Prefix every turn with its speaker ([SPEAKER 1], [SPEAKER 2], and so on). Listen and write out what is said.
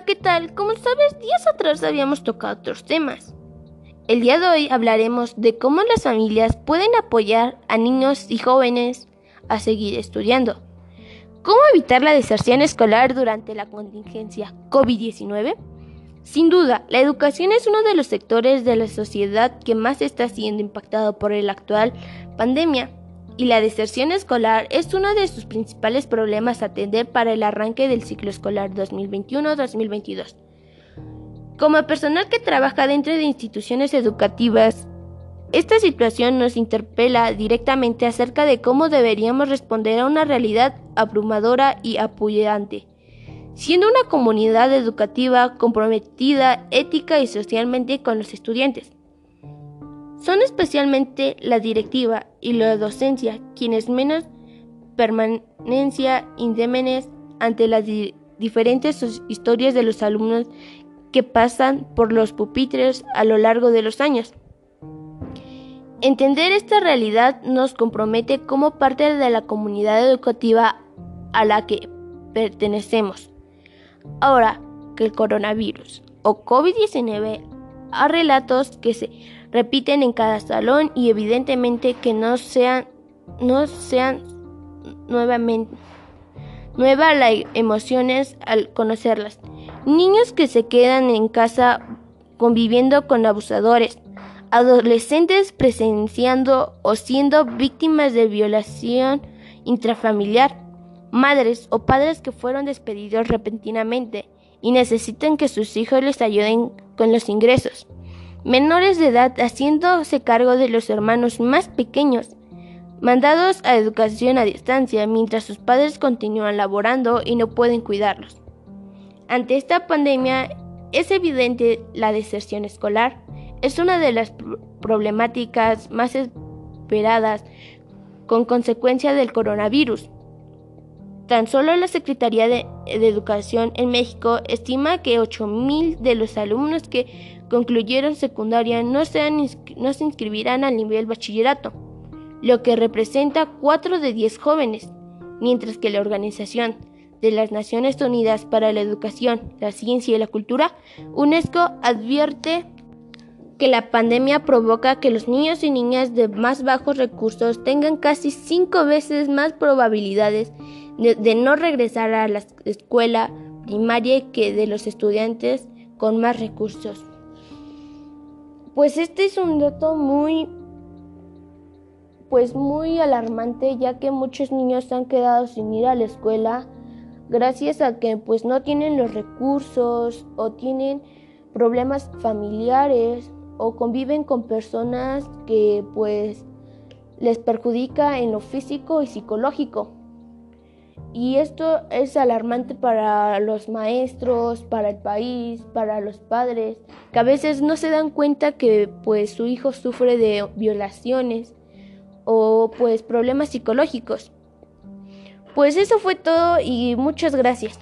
[SPEAKER 1] ¿qué tal? Como sabes, días atrás habíamos tocado otros temas. El día de hoy hablaremos de cómo las familias pueden apoyar a niños y jóvenes a seguir estudiando. ¿Cómo evitar la deserción escolar durante la contingencia COVID-19? Sin duda, la educación es uno de los sectores de la sociedad que más está siendo impactado por la actual pandemia y la deserción escolar es uno de sus principales problemas a atender para el arranque del ciclo escolar 2021-2022. Como personal que trabaja dentro de instituciones educativas, esta situación nos interpela directamente acerca de cómo deberíamos responder a una realidad abrumadora y apoyante, siendo una comunidad educativa comprometida ética y socialmente con los estudiantes. Son especialmente la directiva y la docencia quienes menos permanencia indémenes ante las diferentes historias de los alumnos que pasan por los pupitres a lo largo de los años. Entender esta realidad nos compromete como parte de la comunidad educativa a la que pertenecemos. Ahora que el coronavirus o COVID-19 ha relatos que se repiten en cada salón y evidentemente que no sean, no sean nuevamente nuevas las emociones al conocerlas. Niños que se quedan en casa conviviendo con abusadores, adolescentes presenciando o siendo víctimas de violación intrafamiliar, madres o padres que fueron despedidos repentinamente y necesitan que sus hijos les ayuden con los ingresos menores de edad haciéndose cargo de los hermanos más pequeños, mandados a educación a distancia mientras sus padres continúan laborando y no pueden cuidarlos. Ante esta pandemia es evidente la deserción escolar. Es una de las problemáticas más esperadas con consecuencia del coronavirus. Tan solo la Secretaría de, Educación en México estima que 8.000 de los alumnos que concluyeron secundaria no, no se inscribirán al nivel bachillerato, lo que representa 4 de 10 jóvenes, mientras que la Organización de las Naciones Unidas para la Educación, la Ciencia y la Cultura, UNESCO, advierte que la pandemia provoca que los niños y niñas de más bajos recursos tengan casi cinco veces más probabilidades de, no regresar a la escuela primaria que de los estudiantes con más recursos. Pues este es un dato muy pues muy alarmante ya que muchos niños han quedado sin ir a la escuela gracias a que pues no tienen los recursos o tienen problemas familiares o conviven con personas que pues les perjudica en lo físico y psicológico. Y esto es alarmante para los maestros, para el país, para los padres, que a veces no se dan cuenta que pues su hijo sufre de violaciones o pues problemas psicológicos. Pues eso fue todo y muchas gracias.